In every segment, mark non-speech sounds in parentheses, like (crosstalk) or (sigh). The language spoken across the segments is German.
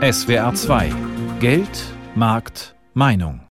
SWR 2 Geld, Markt, Meinung.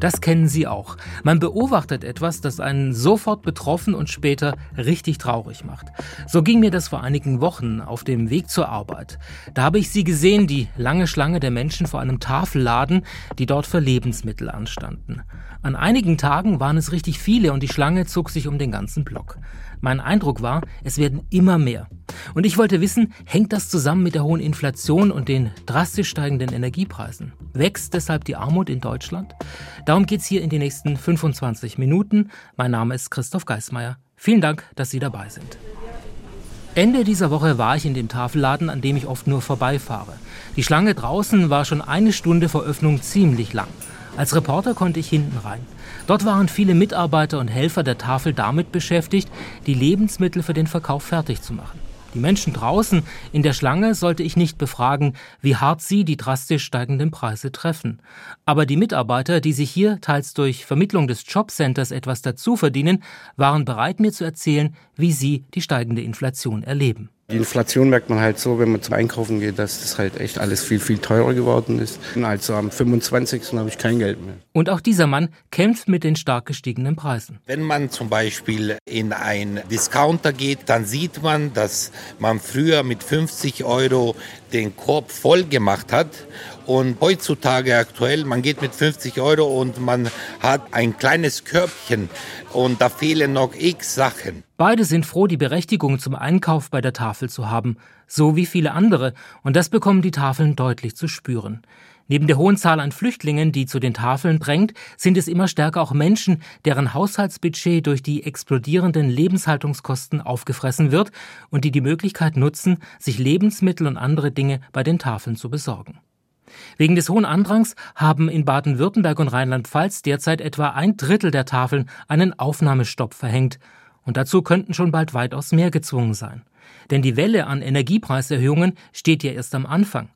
Das kennen Sie auch. Man beobachtet etwas, das einen sofort betroffen und später richtig traurig macht. So ging mir das vor einigen Wochen auf dem Weg zur Arbeit. Da habe ich Sie gesehen, die lange Schlange der Menschen vor einem Tafelladen, die dort für Lebensmittel anstanden. An einigen Tagen waren es richtig viele und die Schlange zog sich um den ganzen Block. Mein Eindruck war, es werden immer mehr. Und ich wollte wissen, hängt das zusammen mit der hohen Inflation und den drastisch steigenden Energiepreisen? Wächst deshalb die Armut in Deutschland? Darum geht's hier in den nächsten 25 Minuten. Mein Name ist Christoph Geismeier. Vielen Dank, dass Sie dabei sind. Ende dieser Woche war ich in dem Tafelladen, an dem ich oft nur vorbeifahre. Die Schlange draußen war schon eine Stunde vor Öffnung ziemlich lang. Als Reporter konnte ich hinten rein. Dort waren viele Mitarbeiter und Helfer der Tafel damit beschäftigt, die Lebensmittel für den Verkauf fertig zu machen. Die Menschen draußen in der Schlange sollte ich nicht befragen, wie hart sie die drastisch steigenden Preise treffen. Aber die Mitarbeiter, die sich hier teils durch Vermittlung des Jobcenters etwas dazu verdienen, waren bereit, mir zu erzählen, wie sie die steigende Inflation erleben. Die Inflation merkt man halt so, wenn man zum Einkaufen geht, dass das halt echt alles viel, viel teurer geworden ist. Also am 25. habe ich kein Geld mehr. Und auch dieser Mann kämpft mit den stark gestiegenen Preisen. Wenn man zum Beispiel in einen Discounter geht, dann sieht man, dass man früher mit 50 Euro den Korb voll gemacht hat und heutzutage aktuell, man geht mit 50 Euro und man hat ein kleines Körbchen und da fehlen noch x Sachen. Beide sind froh, die Berechtigung zum Einkauf bei der Tafel zu haben, so wie viele andere, und das bekommen die Tafeln deutlich zu spüren. Neben der hohen Zahl an Flüchtlingen, die zu den Tafeln drängt, sind es immer stärker auch Menschen, deren Haushaltsbudget durch die explodierenden Lebenshaltungskosten aufgefressen wird und die die Möglichkeit nutzen, sich Lebensmittel und andere Dinge bei den Tafeln zu besorgen. Wegen des hohen Andrangs haben in Baden-Württemberg und Rheinland-Pfalz derzeit etwa ein Drittel der Tafeln einen Aufnahmestopp verhängt. Und dazu könnten schon bald weitaus mehr gezwungen sein. Denn die Welle an Energiepreiserhöhungen steht ja erst am Anfang.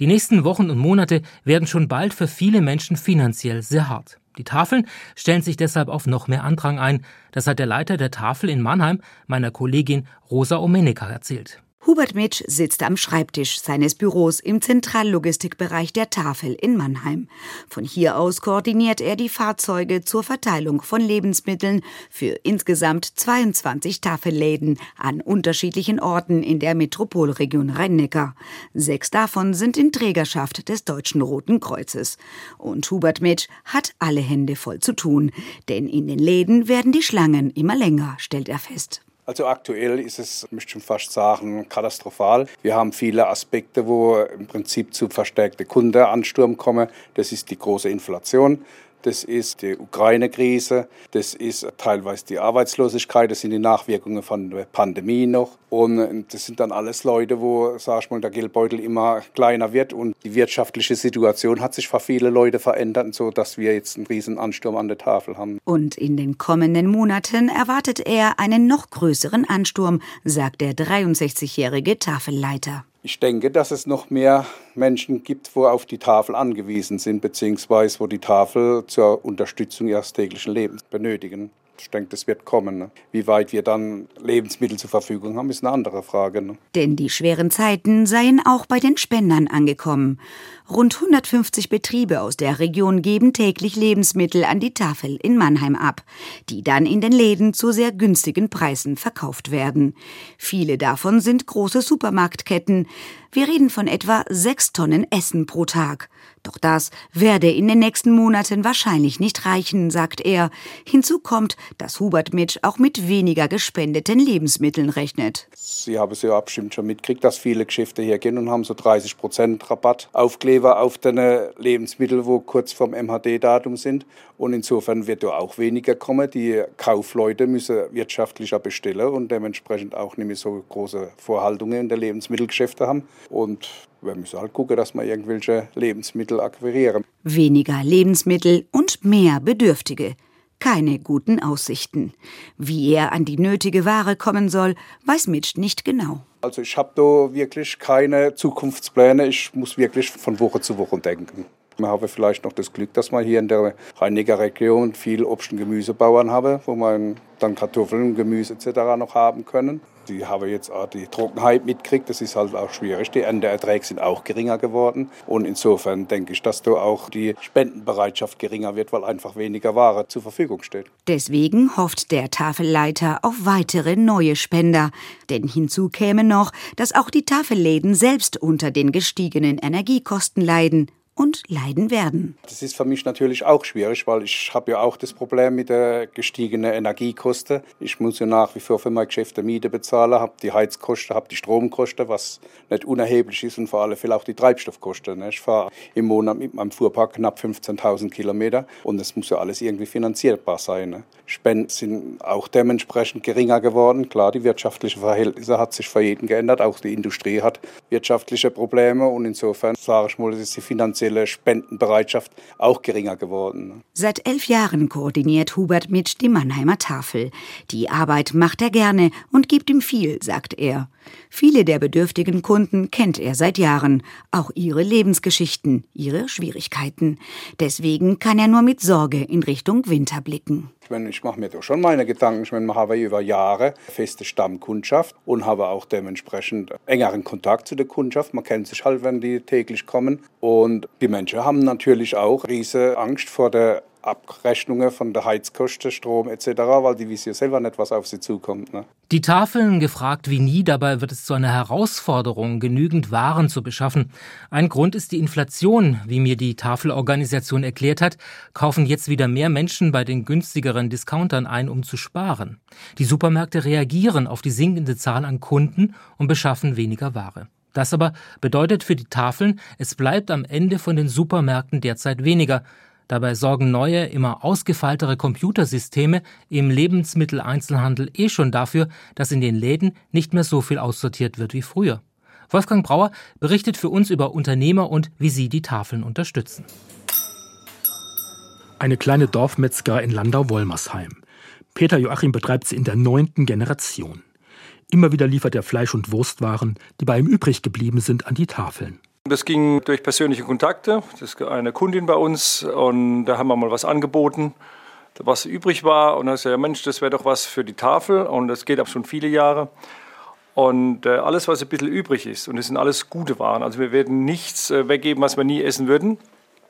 Die nächsten Wochen und Monate werden schon bald für viele Menschen finanziell sehr hart. Die Tafeln stellen sich deshalb auf noch mehr Andrang ein. Das hat der Leiter der Tafel in Mannheim, meiner Kollegin Rosa Omenica, erzählt. Hubert Mitsch sitzt am Schreibtisch seines Büros im Zentrallogistikbereich der Tafel in Mannheim. Von hier aus koordiniert er die Fahrzeuge zur Verteilung von Lebensmitteln für insgesamt 22 Tafelläden an unterschiedlichen Orten in der Metropolregion Rhein-Neckar. Sechs davon sind in Trägerschaft des Deutschen Roten Kreuzes. Und Hubert Mitsch hat alle Hände voll zu tun, denn in den Läden werden die Schlangen immer länger, stellt er fest. Also aktuell ist es, möchte ich schon fast sagen, katastrophal. Wir haben viele Aspekte, wo im Prinzip zu verstärkte Kundeansturm kommen. Das ist die große Inflation das ist die Ukraine-Krise, das ist teilweise die Arbeitslosigkeit, das sind die Nachwirkungen von der Pandemie noch. Und das sind dann alles Leute, wo, sag ich mal, der Geldbeutel immer kleiner wird und die wirtschaftliche Situation hat sich für viele Leute verändert, so dass wir jetzt einen riesen Ansturm an der Tafel haben. Und in den kommenden Monaten erwartet er einen noch größeren Ansturm, sagt der 63-jährige Tafelleiter. Ich denke, dass es noch mehr Menschen gibt, wo auf die Tafel angewiesen sind, beziehungsweise wo die Tafel zur Unterstützung ihres täglichen Lebens benötigen. Ich denke, das wird kommen. Ne? Wie weit wir dann Lebensmittel zur Verfügung haben, ist eine andere Frage. Ne? Denn die schweren Zeiten seien auch bei den Spendern angekommen. Rund 150 Betriebe aus der Region geben täglich Lebensmittel an die Tafel in Mannheim ab, die dann in den Läden zu sehr günstigen Preisen verkauft werden. Viele davon sind große Supermarktketten. Wir reden von etwa sechs Tonnen Essen pro Tag. Doch das werde in den nächsten Monaten wahrscheinlich nicht reichen, sagt er. Hinzu kommt, dass Hubert Mitsch auch mit weniger gespendeten Lebensmitteln rechnet. Sie haben es ja bestimmt schon mitgekriegt, dass viele Geschäfte hier gehen und haben so 30 Prozent Rabatt Aufkleber auf den Lebensmittel, wo kurz vom MHD-Datum sind. Und insofern wird da auch weniger kommen. Die Kaufleute müssen wirtschaftlicher bestellen und dementsprechend auch nicht mehr so große Vorhaltungen in der Lebensmittelgeschäfte haben. Und wir müssen halt gucken, dass wir irgendwelche Lebensmittel akquirieren. Weniger Lebensmittel und mehr Bedürftige. Keine guten Aussichten. Wie er an die nötige Ware kommen soll, weiß Mitch nicht genau. Also ich habe da wirklich keine Zukunftspläne. Ich muss wirklich von Woche zu Woche denken. Wir haben vielleicht noch das Glück, dass wir hier in der Rheiniger Region viel Obst- und Gemüsebauern haben, wo man dann Kartoffeln, Gemüse etc. noch haben können. Die haben jetzt auch die Trockenheit mitgekriegt. Das ist halt auch schwierig. Die Ernteerträge sind auch geringer geworden. Und insofern denke ich, dass da auch die Spendenbereitschaft geringer wird, weil einfach weniger Ware zur Verfügung steht. Deswegen hofft der Tafelleiter auf weitere neue Spender. Denn hinzu käme noch, dass auch die Tafelläden selbst unter den gestiegenen Energiekosten leiden und leiden werden. Das ist für mich natürlich auch schwierig, weil ich habe ja auch das Problem mit der gestiegenen Energiekosten. Ich muss ja nach wie vor für mein Geschäft eine Miete bezahlen, habe die Heizkosten, habe die Stromkosten, was nicht unerheblich ist und vor allem auch die Treibstoffkosten. Ich fahre im Monat mit meinem Fuhrpark knapp 15.000 Kilometer und das muss ja alles irgendwie finanzierbar sein. Spenden sind auch dementsprechend geringer geworden. Klar, die wirtschaftlichen Verhältnisse hat sich für jeden geändert. Auch die Industrie hat wirtschaftliche Probleme und insofern sage ich mal, das ist die finanzielle finanzielle Spendenbereitschaft auch geringer geworden. Seit elf Jahren koordiniert Hubert mit die Mannheimer Tafel. Die Arbeit macht er gerne und gibt ihm viel, sagt er. Viele der bedürftigen Kunden kennt er seit Jahren, auch ihre Lebensgeschichten, ihre Schwierigkeiten. Deswegen kann er nur mit Sorge in Richtung Winter blicken. Ich, meine, ich mache mir doch schon meine Gedanken. Ich meine, wir über Jahre feste Stammkundschaft und habe auch dementsprechend engeren Kontakt zu der Kundschaft. Man kennt sich halt, wenn die täglich kommen. Und die Menschen haben natürlich auch riesige Angst vor der Abrechnungen von der Heizkosten, Strom etc., weil die wissen ja selber nicht, was auf sie zukommt. Ne? Die Tafeln gefragt wie nie, dabei wird es zu einer Herausforderung, genügend Waren zu beschaffen. Ein Grund ist die Inflation, wie mir die Tafelorganisation erklärt hat, kaufen jetzt wieder mehr Menschen bei den günstigeren Discountern ein, um zu sparen. Die Supermärkte reagieren auf die sinkende Zahl an Kunden und beschaffen weniger Ware. Das aber bedeutet für die Tafeln, es bleibt am Ende von den Supermärkten derzeit weniger. Dabei sorgen neue, immer ausgefeiltere Computersysteme im Lebensmitteleinzelhandel eh schon dafür, dass in den Läden nicht mehr so viel aussortiert wird wie früher. Wolfgang Brauer berichtet für uns über Unternehmer und wie sie die Tafeln unterstützen. Eine kleine Dorfmetzger in Landau-Wolmersheim. Peter Joachim betreibt sie in der neunten Generation. Immer wieder liefert er Fleisch- und Wurstwaren, die bei ihm übrig geblieben sind, an die Tafeln. Das ging durch persönliche Kontakte. Das ist eine Kundin bei uns und da haben wir mal was angeboten, was übrig war. Und dann ist ja, Mensch, das wäre doch was für die Tafel und das geht ab schon viele Jahre. Und äh, alles, was ein bisschen übrig ist, und das sind alles gute Waren. Also wir werden nichts äh, weggeben, was wir nie essen würden.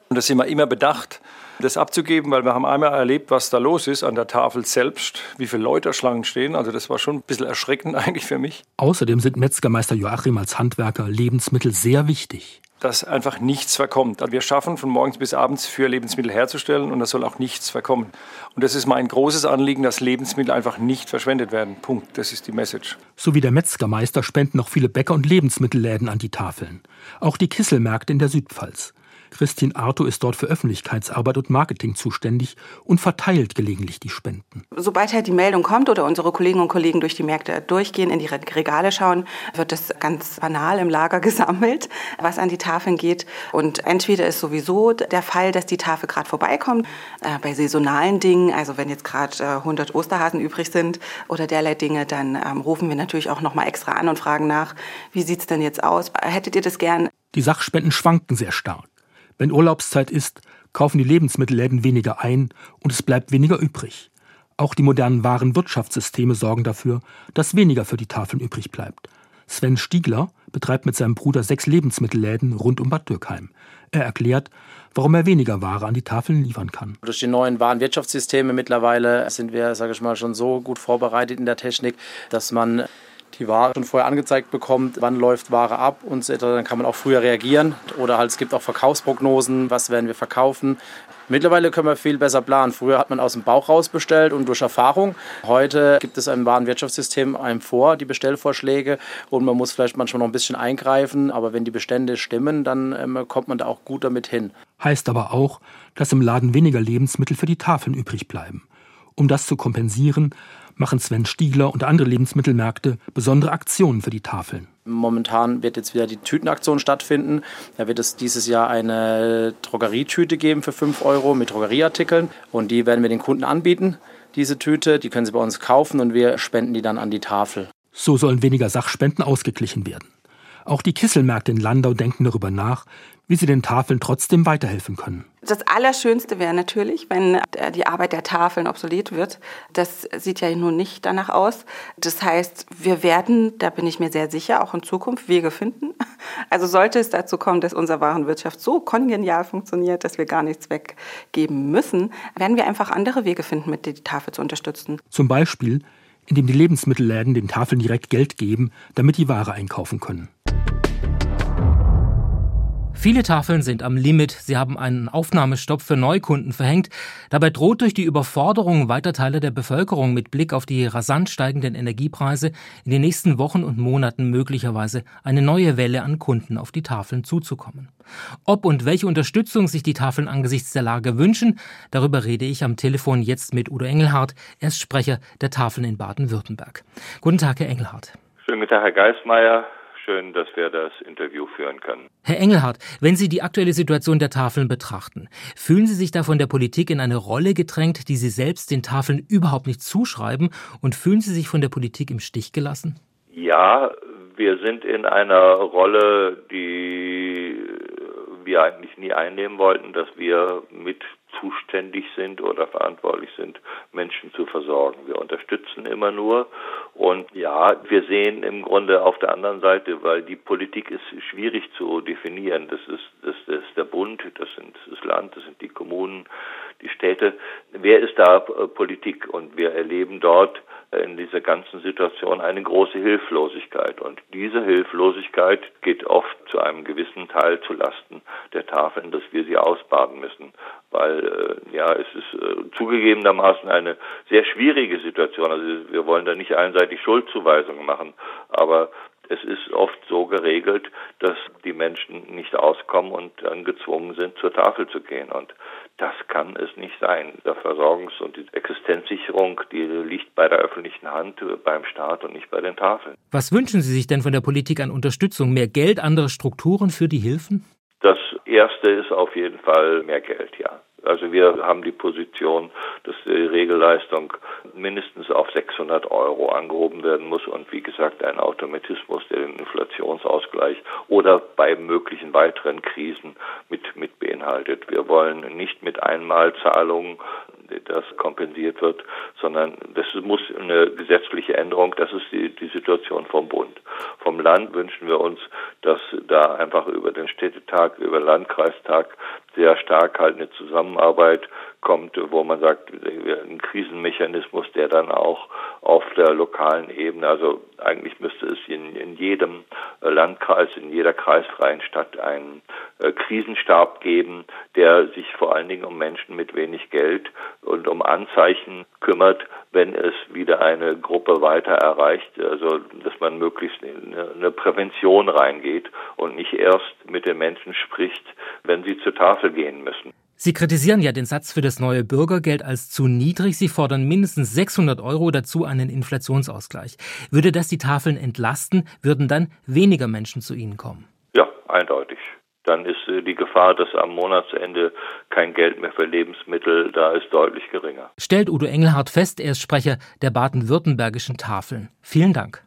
Und das sind wir immer bedacht, das abzugeben, weil wir haben einmal erlebt, was da los ist an der Tafel selbst, wie viele Leute Schlangen stehen. Also das war schon ein bisschen erschreckend (laughs) eigentlich für mich. Außerdem sind Metzgermeister Joachim als Handwerker Lebensmittel sehr wichtig dass einfach nichts verkommt. Also wir schaffen von morgens bis abends für Lebensmittel herzustellen und da soll auch nichts verkommen. Und das ist mein großes Anliegen, dass Lebensmittel einfach nicht verschwendet werden. Punkt. Das ist die Message. So wie der Metzgermeister spenden auch viele Bäcker und Lebensmittelläden an die Tafeln. Auch die Kisselmärkte in der Südpfalz. Christine Arto ist dort für Öffentlichkeitsarbeit und Marketing zuständig und verteilt gelegentlich die Spenden. Sobald halt die Meldung kommt oder unsere Kolleginnen und Kollegen durch die Märkte durchgehen, in die Regale schauen, wird das ganz banal im Lager (laughs) gesammelt, was an die Tafeln geht. Und entweder ist sowieso der Fall, dass die Tafel gerade vorbeikommt, äh, bei saisonalen Dingen, also wenn jetzt gerade äh, 100 Osterhasen übrig sind oder derlei Dinge, dann ähm, rufen wir natürlich auch noch mal extra an und fragen nach, wie sieht es denn jetzt aus? Hättet ihr das gern? Die Sachspenden schwanken sehr stark. Wenn Urlaubszeit ist, kaufen die Lebensmittelläden weniger ein und es bleibt weniger übrig. Auch die modernen Warenwirtschaftssysteme sorgen dafür, dass weniger für die Tafeln übrig bleibt. Sven Stiegler betreibt mit seinem Bruder sechs Lebensmittelläden rund um Bad Dürkheim. Er erklärt, warum er weniger Ware an die Tafeln liefern kann. Durch die neuen Warenwirtschaftssysteme mittlerweile sind wir, sage ich mal, schon so gut vorbereitet in der Technik, dass man die Ware schon vorher angezeigt bekommt, wann läuft Ware ab und so weiter. Dann kann man auch früher reagieren. Oder halt es gibt auch Verkaufsprognosen, was werden wir verkaufen. Mittlerweile können wir viel besser planen. Früher hat man aus dem Bauch raus bestellt und durch Erfahrung. Heute gibt es im Warenwirtschaftssystem einem vor, die Bestellvorschläge. Und man muss vielleicht manchmal noch ein bisschen eingreifen. Aber wenn die Bestände stimmen, dann ähm, kommt man da auch gut damit hin. Heißt aber auch, dass im Laden weniger Lebensmittel für die Tafeln übrig bleiben. Um das zu kompensieren, machen Sven Stiegler und andere Lebensmittelmärkte besondere Aktionen für die Tafeln. Momentan wird jetzt wieder die Tütenaktion stattfinden. Da wird es dieses Jahr eine Drogerietüte geben für 5 Euro mit Drogerieartikeln. Und die werden wir den Kunden anbieten, diese Tüte. Die können sie bei uns kaufen und wir spenden die dann an die Tafel. So sollen weniger Sachspenden ausgeglichen werden. Auch die Kisselmärkte in Landau denken darüber nach, wie sie den Tafeln trotzdem weiterhelfen können. Das Allerschönste wäre natürlich, wenn die Arbeit der Tafeln obsolet wird. Das sieht ja nun nicht danach aus. Das heißt, wir werden, da bin ich mir sehr sicher, auch in Zukunft Wege finden. (laughs) Also sollte es dazu kommen, dass unsere Warenwirtschaft so kongenial funktioniert, dass wir gar nichts weggeben müssen, werden wir einfach andere Wege finden, mit der Tafel zu unterstützen. Zum Beispiel, indem die Lebensmittelläden den Tafeln direkt Geld geben, damit die Ware einkaufen können. Viele Tafeln sind am Limit. Sie haben einen Aufnahmestopp für Neukunden verhängt. Dabei droht durch die Überforderung weiter Teile der Bevölkerung mit Blick auf die rasant steigenden Energiepreise in den nächsten Wochen und Monaten möglicherweise eine neue Welle an Kunden auf die Tafeln zuzukommen. Ob und welche Unterstützung sich die Tafeln angesichts der Lage wünschen, darüber rede ich am Telefon jetzt mit Udo Engelhardt. Er ist Sprecher der Tafeln in Baden-Württemberg. Guten Tag, Herr Engelhardt. Schönen guten Tag, Herr Geismeier schön, dass wir das Interview führen können. Herr Engelhardt, wenn Sie die aktuelle Situation der Tafeln betrachten, fühlen Sie sich da von der Politik in eine Rolle gedrängt, die Sie selbst den Tafeln überhaupt nicht zuschreiben und fühlen Sie sich von der Politik im Stich gelassen? Ja, wir sind in einer Rolle, die wir eigentlich nie einnehmen wollten, dass wir mit zuständig sind oder verantwortlich sind, Menschen zu versorgen. Wir unterstützen immer nur. Und ja, wir sehen im Grunde auf der anderen Seite, weil die Politik ist schwierig zu definieren. Das ist, das, das ist der Bund, das sind das Land, das sind die Kommunen, die Städte. Wer ist da Politik? Und wir erleben dort in dieser ganzen Situation eine große Hilflosigkeit. Und diese Hilflosigkeit geht oft zu einem gewissen Teil zu Lasten der Tafeln, dass wir sie ausbaden müssen. Weil äh, ja, es ist äh, zugegebenermaßen eine sehr schwierige Situation. Also wir wollen da nicht einseitig Schuldzuweisungen machen, aber es ist oft so geregelt, dass die Menschen nicht auskommen und dann gezwungen sind, zur Tafel zu gehen. Und das kann es nicht sein. Der Versorgungs- und die Existenzsicherung, die liegt bei der öffentlichen Hand, beim Staat und nicht bei den Tafeln. Was wünschen Sie sich denn von der Politik an Unterstützung? Mehr Geld, andere Strukturen für die Hilfen? Das erste ist auf jeden Fall mehr Geld, ja. Also wir haben die Position, dass die Regelleistung mindestens auf 600 Euro angehoben werden muss und wie gesagt ein Automatismus, der den Inflationsausgleich oder bei möglichen weiteren Krisen mit, mit beinhaltet. Wir wollen nicht mit Einmalzahlungen das kompensiert wird, sondern das muss eine gesetzliche Änderung, das ist die, die Situation vom Bund. Vom Land wünschen wir uns, dass da einfach über den Städtetag, über Landkreistag sehr stark halt eine Zusammenarbeit kommt, wo man sagt, ein Krisenmechanismus, der dann auch auf der lokalen Ebene, also eigentlich müsste es in, in jedem Landkreis, in jeder kreisfreien Stadt einen äh, Krisenstab geben, der sich vor allen Dingen um Menschen mit wenig Geld und um Anzeichen kümmert, wenn es wieder eine Gruppe weiter erreicht, also dass man möglichst in eine Prävention reingeht und nicht erst mit den Menschen spricht, wenn sie zur Tafel gehen müssen. Sie kritisieren ja den Satz für das neue Bürgergeld als zu niedrig. Sie fordern mindestens 600 Euro dazu einen Inflationsausgleich. Würde das die Tafeln entlasten, würden dann weniger Menschen zu ihnen kommen? Ja, eindeutig. Dann ist äh, die Gefahr, dass am Monatsende kein Geld mehr für Lebensmittel da ist, deutlich geringer. Stellt Udo Engelhardt fest, er ist Sprecher der baden-württembergischen Tafeln. Vielen Dank.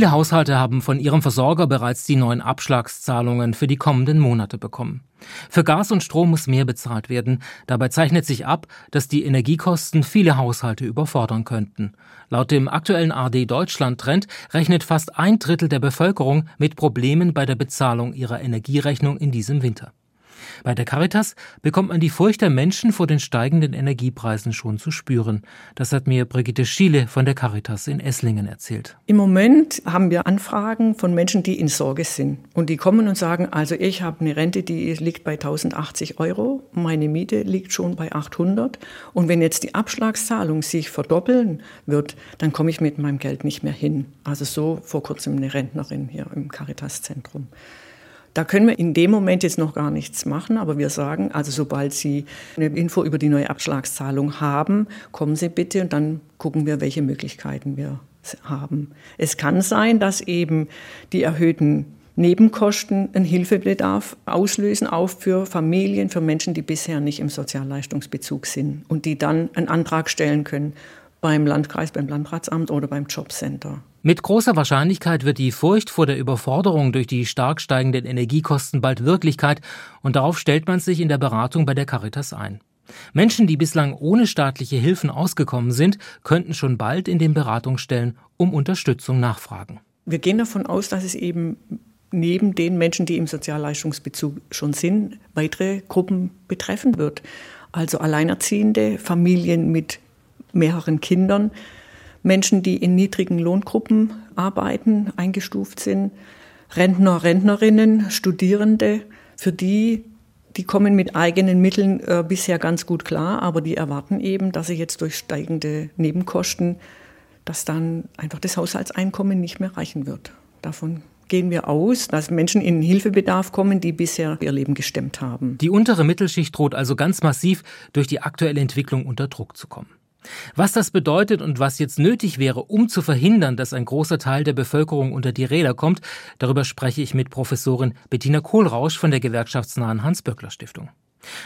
Viele Haushalte haben von ihrem Versorger bereits die neuen Abschlagszahlungen für die kommenden Monate bekommen. Für Gas und Strom muss mehr bezahlt werden. Dabei zeichnet sich ab, dass die Energiekosten viele Haushalte überfordern könnten. Laut dem aktuellen AD Deutschland Trend rechnet fast ein Drittel der Bevölkerung mit Problemen bei der Bezahlung ihrer Energierechnung in diesem Winter. Bei der Caritas bekommt man die Furcht der Menschen vor den steigenden Energiepreisen schon zu spüren. Das hat mir Brigitte Schiele von der Caritas in Esslingen erzählt. Im Moment haben wir Anfragen von Menschen, die in Sorge sind. Und die kommen und sagen, also ich habe eine Rente, die liegt bei 1080 Euro, meine Miete liegt schon bei 800. Und wenn jetzt die Abschlagszahlung sich verdoppeln wird, dann komme ich mit meinem Geld nicht mehr hin. Also so vor kurzem eine Rentnerin hier im Caritas-Zentrum. Da können wir in dem Moment jetzt noch gar nichts machen, aber wir sagen, also sobald Sie eine Info über die neue Abschlagszahlung haben, kommen Sie bitte und dann gucken wir, welche Möglichkeiten wir haben. Es kann sein, dass eben die erhöhten Nebenkosten einen Hilfebedarf auslösen, auch für Familien, für Menschen, die bisher nicht im Sozialleistungsbezug sind und die dann einen Antrag stellen können beim Landkreis, beim Landratsamt oder beim Jobcenter. Mit großer Wahrscheinlichkeit wird die Furcht vor der Überforderung durch die stark steigenden Energiekosten bald Wirklichkeit und darauf stellt man sich in der Beratung bei der Caritas ein. Menschen, die bislang ohne staatliche Hilfen ausgekommen sind, könnten schon bald in den Beratungsstellen um Unterstützung nachfragen. Wir gehen davon aus, dass es eben neben den Menschen, die im Sozialleistungsbezug schon sind, weitere Gruppen betreffen wird. Also Alleinerziehende, Familien mit mehreren Kindern, Menschen, die in niedrigen Lohngruppen arbeiten, eingestuft sind, Rentner, Rentnerinnen, Studierende, für die, die kommen mit eigenen Mitteln äh, bisher ganz gut klar, aber die erwarten eben, dass sie jetzt durch steigende Nebenkosten, dass dann einfach das Haushaltseinkommen nicht mehr reichen wird. Davon gehen wir aus, dass Menschen in Hilfebedarf kommen, die bisher ihr Leben gestemmt haben. Die untere Mittelschicht droht also ganz massiv durch die aktuelle Entwicklung unter Druck zu kommen. Was das bedeutet und was jetzt nötig wäre, um zu verhindern, dass ein großer Teil der Bevölkerung unter die Räder kommt, darüber spreche ich mit Professorin Bettina Kohlrausch von der gewerkschaftsnahen Hans-Böckler-Stiftung.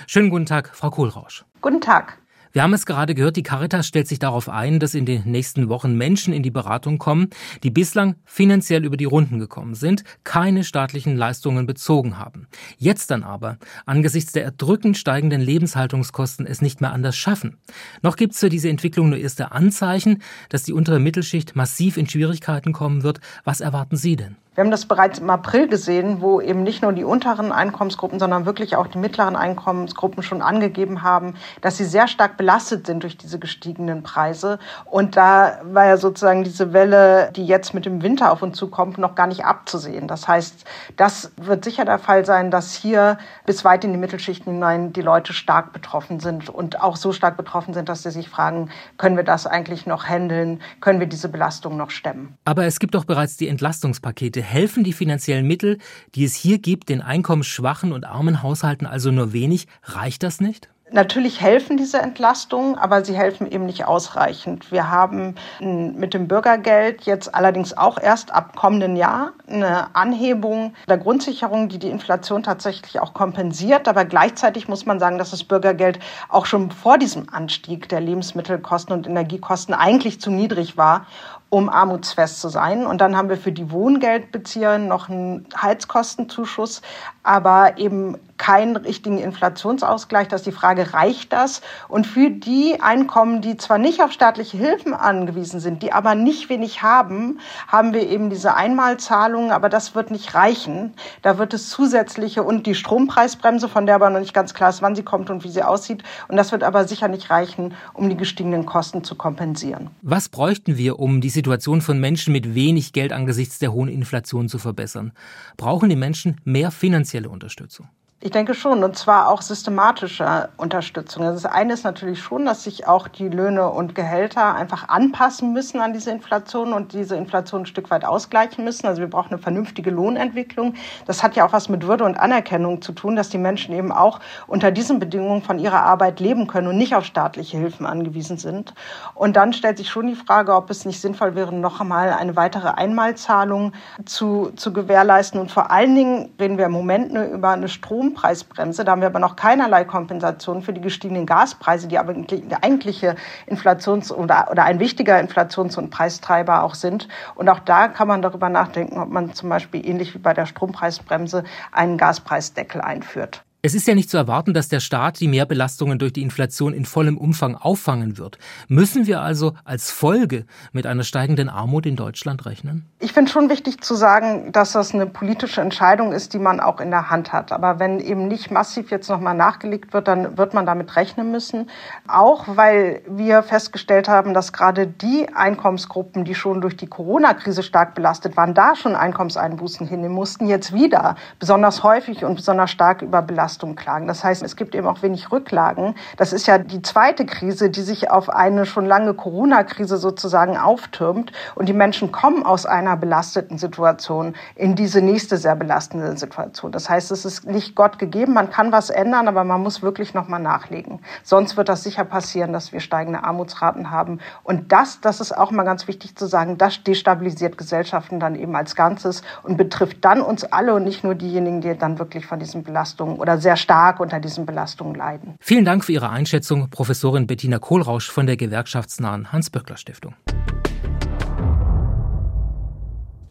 Schönen guten Tag, Frau Kohlrausch. Guten Tag. Wir haben es gerade gehört, die Caritas stellt sich darauf ein, dass in den nächsten Wochen Menschen in die Beratung kommen, die bislang finanziell über die Runden gekommen sind, keine staatlichen Leistungen bezogen haben. Jetzt dann aber, angesichts der erdrückend steigenden Lebenshaltungskosten, es nicht mehr anders schaffen. Noch gibt es für diese Entwicklung nur erste Anzeichen, dass die untere Mittelschicht massiv in Schwierigkeiten kommen wird. Was erwarten Sie denn? Wir haben das bereits im April gesehen, wo eben nicht nur die unteren Einkommensgruppen, sondern wirklich auch die mittleren Einkommensgruppen schon angegeben haben, dass sie sehr stark belastet sind durch diese gestiegenen Preise. Und da war ja sozusagen diese Welle, die jetzt mit dem Winter auf uns zukommt, noch gar nicht abzusehen. Das heißt, das wird sicher der Fall sein, dass hier bis weit in die Mittelschichten hinein die Leute stark betroffen sind und auch so stark betroffen sind, dass sie sich fragen, können wir das eigentlich noch handeln? Können wir diese Belastung noch stemmen? Aber es gibt doch bereits die Entlastungspakete helfen die finanziellen Mittel, die es hier gibt, den einkommensschwachen und armen Haushalten also nur wenig. Reicht das nicht? Natürlich helfen diese Entlastungen, aber sie helfen eben nicht ausreichend. Wir haben mit dem Bürgergeld jetzt allerdings auch erst ab kommenden Jahr eine Anhebung der Grundsicherung, die die Inflation tatsächlich auch kompensiert. Aber gleichzeitig muss man sagen, dass das Bürgergeld auch schon vor diesem Anstieg der Lebensmittelkosten und Energiekosten eigentlich zu niedrig war um armutsfest zu sein. Und dann haben wir für die Wohngeldbezieher noch einen Heizkostenzuschuss, aber eben keinen richtigen Inflationsausgleich. Das ist die Frage, reicht das? Und für die Einkommen, die zwar nicht auf staatliche Hilfen angewiesen sind, die aber nicht wenig haben, haben wir eben diese Einmalzahlungen, aber das wird nicht reichen. Da wird es zusätzliche und die Strompreisbremse, von der aber noch nicht ganz klar ist, wann sie kommt und wie sie aussieht. Und das wird aber sicher nicht reichen, um die gestiegenen Kosten zu kompensieren. Was bräuchten wir, um die Situation von Menschen mit wenig Geld angesichts der hohen Inflation zu verbessern? Brauchen die Menschen mehr finanzielle Unterstützung? Ich denke schon, und zwar auch systematische Unterstützung. Also das eine ist natürlich schon, dass sich auch die Löhne und Gehälter einfach anpassen müssen an diese Inflation und diese Inflation ein Stück weit ausgleichen müssen. Also wir brauchen eine vernünftige Lohnentwicklung. Das hat ja auch was mit Würde und Anerkennung zu tun, dass die Menschen eben auch unter diesen Bedingungen von ihrer Arbeit leben können und nicht auf staatliche Hilfen angewiesen sind. Und dann stellt sich schon die Frage, ob es nicht sinnvoll wäre, noch einmal eine weitere Einmalzahlung zu, zu gewährleisten. Und vor allen Dingen reden wir im Moment nur über eine Strom Strompreisbremse. Da haben wir aber noch keinerlei Kompensation für die gestiegenen Gaspreise, die aber die eigentliche Inflations- oder, oder ein wichtiger Inflations- und Preistreiber auch sind. Und auch da kann man darüber nachdenken, ob man zum Beispiel ähnlich wie bei der Strompreisbremse einen Gaspreisdeckel einführt. Es ist ja nicht zu erwarten, dass der Staat die Mehrbelastungen durch die Inflation in vollem Umfang auffangen wird. Müssen wir also als Folge mit einer steigenden Armut in Deutschland rechnen? Ich finde schon wichtig zu sagen, dass das eine politische Entscheidung ist, die man auch in der Hand hat. Aber wenn eben nicht massiv jetzt nochmal nachgelegt wird, dann wird man damit rechnen müssen. Auch weil wir festgestellt haben, dass gerade die Einkommensgruppen, die schon durch die Corona-Krise stark belastet waren, da schon Einkommenseinbußen hinnehmen mussten, jetzt wieder besonders häufig und besonders stark überbelastet Belastung klagen. Das heißt, es gibt eben auch wenig Rücklagen. Das ist ja die zweite Krise, die sich auf eine schon lange Corona-Krise sozusagen auftürmt. Und die Menschen kommen aus einer belasteten Situation in diese nächste sehr belastende Situation. Das heißt, es ist nicht Gott gegeben. Man kann was ändern, aber man muss wirklich nochmal nachlegen. Sonst wird das sicher passieren, dass wir steigende Armutsraten haben. Und das, das ist auch mal ganz wichtig zu sagen, das destabilisiert Gesellschaften dann eben als Ganzes und betrifft dann uns alle und nicht nur diejenigen, die dann wirklich von diesen Belastungen oder sehr stark unter diesen Belastungen leiden. Vielen Dank für Ihre Einschätzung, Professorin Bettina Kohlrausch von der gewerkschaftsnahen Hans-Böckler-Stiftung.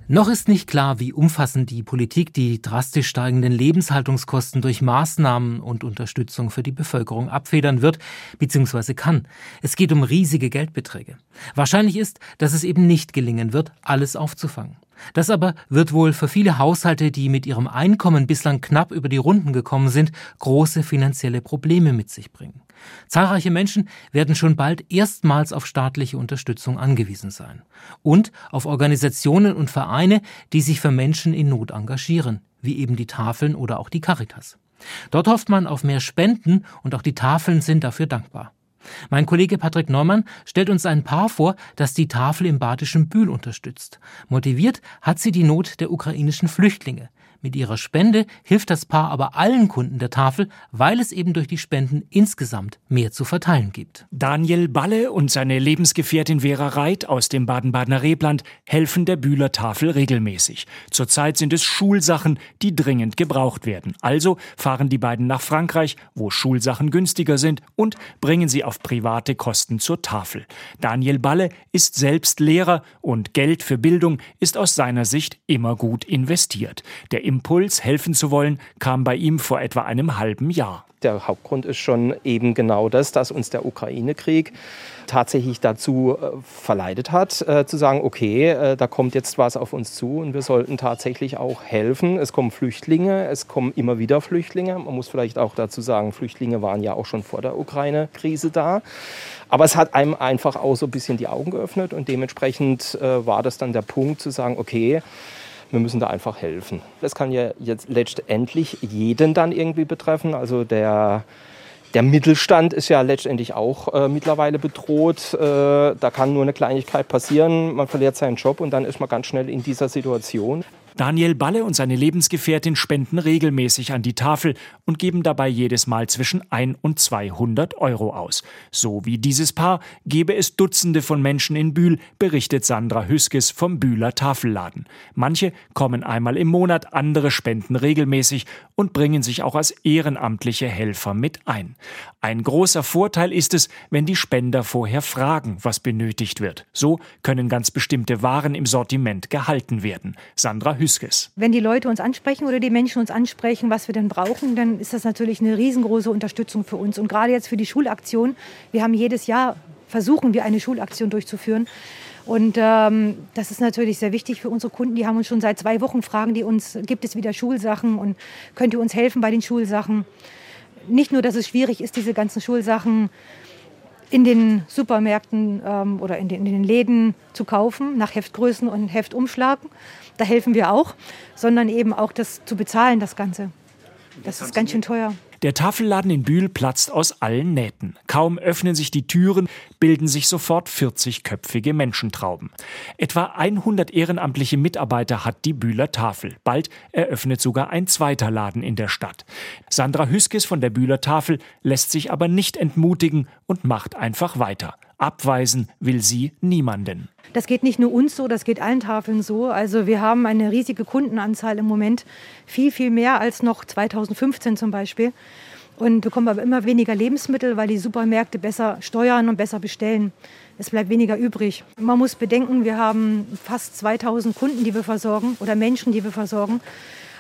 Noch ist nicht klar, wie umfassend die Politik die drastisch steigenden Lebenshaltungskosten durch Maßnahmen und Unterstützung für die Bevölkerung abfedern wird bzw. kann. Es geht um riesige Geldbeträge. Wahrscheinlich ist, dass es eben nicht gelingen wird, alles aufzufangen. Das aber wird wohl für viele Haushalte, die mit ihrem Einkommen bislang knapp über die Runden gekommen sind, große finanzielle Probleme mit sich bringen. Zahlreiche Menschen werden schon bald erstmals auf staatliche Unterstützung angewiesen sein. Und auf Organisationen und Vereine, die sich für Menschen in Not engagieren, wie eben die Tafeln oder auch die Caritas. Dort hofft man auf mehr Spenden und auch die Tafeln sind dafür dankbar. Mein Kollege Patrick Neumann stellt uns ein Paar vor, das die Tafel im badischen Bühl unterstützt. Motiviert hat sie die Not der ukrainischen Flüchtlinge. Mit ihrer Spende hilft das Paar aber allen Kunden der Tafel, weil es eben durch die Spenden insgesamt mehr zu verteilen gibt. Daniel Balle und seine Lebensgefährtin Vera Reit aus dem Baden-Badener Rebland helfen der Bühler Tafel regelmäßig. Zurzeit sind es Schulsachen, die dringend gebraucht werden. Also fahren die beiden nach Frankreich, wo Schulsachen günstiger sind, und bringen sie auf private Kosten zur Tafel. Daniel Balle ist selbst Lehrer und Geld für Bildung ist aus seiner Sicht immer gut investiert. Der Impuls, helfen zu wollen, kam bei ihm vor etwa einem halben Jahr. Der Hauptgrund ist schon eben genau das, dass uns der Ukraine-Krieg tatsächlich dazu äh, verleitet hat, äh, zu sagen, okay, äh, da kommt jetzt was auf uns zu und wir sollten tatsächlich auch helfen. Es kommen Flüchtlinge, es kommen immer wieder Flüchtlinge. Man muss vielleicht auch dazu sagen, Flüchtlinge waren ja auch schon vor der Ukraine-Krise da. Aber es hat einem einfach auch so ein bisschen die Augen geöffnet und dementsprechend war das dann der Punkt zu sagen, okay, wir müssen da einfach helfen. Das kann ja jetzt letztendlich jeden dann irgendwie betreffen. Also der, der Mittelstand ist ja letztendlich auch äh, mittlerweile bedroht. Äh, da kann nur eine Kleinigkeit passieren. Man verliert seinen Job und dann ist man ganz schnell in dieser Situation. Daniel Balle und seine Lebensgefährtin spenden regelmäßig an die Tafel und geben dabei jedes Mal zwischen 1 und 200 Euro aus. So wie dieses Paar gebe es Dutzende von Menschen in Bühl, berichtet Sandra Hüskes vom Bühler Tafelladen. Manche kommen einmal im Monat, andere spenden regelmäßig und bringen sich auch als ehrenamtliche Helfer mit ein. Ein großer Vorteil ist es, wenn die Spender vorher fragen, was benötigt wird. So können ganz bestimmte Waren im Sortiment gehalten werden. Sandra. Wenn die Leute uns ansprechen oder die Menschen uns ansprechen, was wir denn brauchen, dann ist das natürlich eine riesengroße Unterstützung für uns. Und gerade jetzt für die Schulaktion. Wir haben jedes Jahr versuchen wir eine Schulaktion durchzuführen. Und ähm, das ist natürlich sehr wichtig für unsere Kunden. Die haben uns schon seit zwei Wochen fragen, die uns, gibt es wieder Schulsachen und könnt ihr uns helfen bei den Schulsachen? Nicht nur, dass es schwierig ist, diese ganzen Schulsachen in den Supermärkten ähm, oder in den, in den, Läden zu kaufen, nach Heftgrößen und Heftumschlagen. Da helfen wir auch, sondern eben auch das zu bezahlen, das Ganze. Das ist ganz schön teuer. Der Tafelladen in Bühl platzt aus allen Nähten. Kaum öffnen sich die Türen, bilden sich sofort 40-köpfige Menschentrauben. Etwa 100 ehrenamtliche Mitarbeiter hat die Bühler Tafel. Bald eröffnet sogar ein zweiter Laden in der Stadt. Sandra Hüskes von der Bühler Tafel lässt sich aber nicht entmutigen und macht einfach weiter. Abweisen will sie niemanden. Das geht nicht nur uns so, das geht allen Tafeln so. Also wir haben eine riesige Kundenanzahl im Moment, viel, viel mehr als noch 2015 zum Beispiel. Und bekommen aber immer weniger Lebensmittel, weil die Supermärkte besser steuern und besser bestellen. Es bleibt weniger übrig. Man muss bedenken, wir haben fast 2000 Kunden, die wir versorgen oder Menschen, die wir versorgen.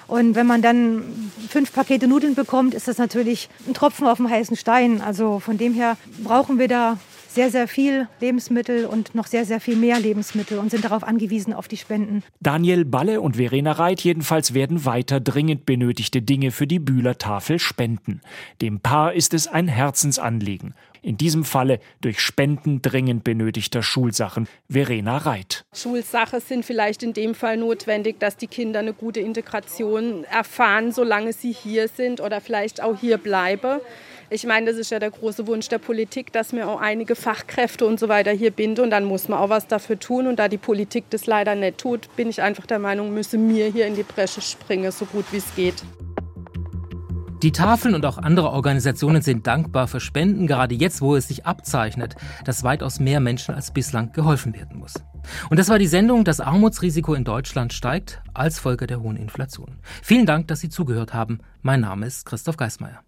Und wenn man dann fünf Pakete Nudeln bekommt, ist das natürlich ein Tropfen auf dem heißen Stein. Also von dem her brauchen wir da sehr, sehr viel Lebensmittel und noch sehr, sehr viel mehr Lebensmittel und sind darauf angewiesen, auf die Spenden. Daniel Balle und Verena Reit jedenfalls werden weiter dringend benötigte Dinge für die Bühler Tafel spenden. Dem Paar ist es ein Herzensanliegen. In diesem Falle durch Spenden dringend benötigter Schulsachen. Verena Reit. Schulsachen sind vielleicht in dem Fall notwendig, dass die Kinder eine gute Integration erfahren, solange sie hier sind oder vielleicht auch hier bleiben. Ich meine, das ist ja der große Wunsch der Politik, dass wir auch einige Fachkräfte und so weiter hier binden. Und dann muss man auch was dafür tun. Und da die Politik das leider nicht tut, bin ich einfach der Meinung, müssen wir hier in die Bresche springen, so gut wie es geht. Die Tafeln und auch andere Organisationen sind dankbar für Spenden, gerade jetzt, wo es sich abzeichnet, dass weitaus mehr Menschen als bislang geholfen werden muss. Und das war die Sendung Das Armutsrisiko in Deutschland steigt als Folge der hohen Inflation. Vielen Dank, dass Sie zugehört haben. Mein Name ist Christoph Geismeier.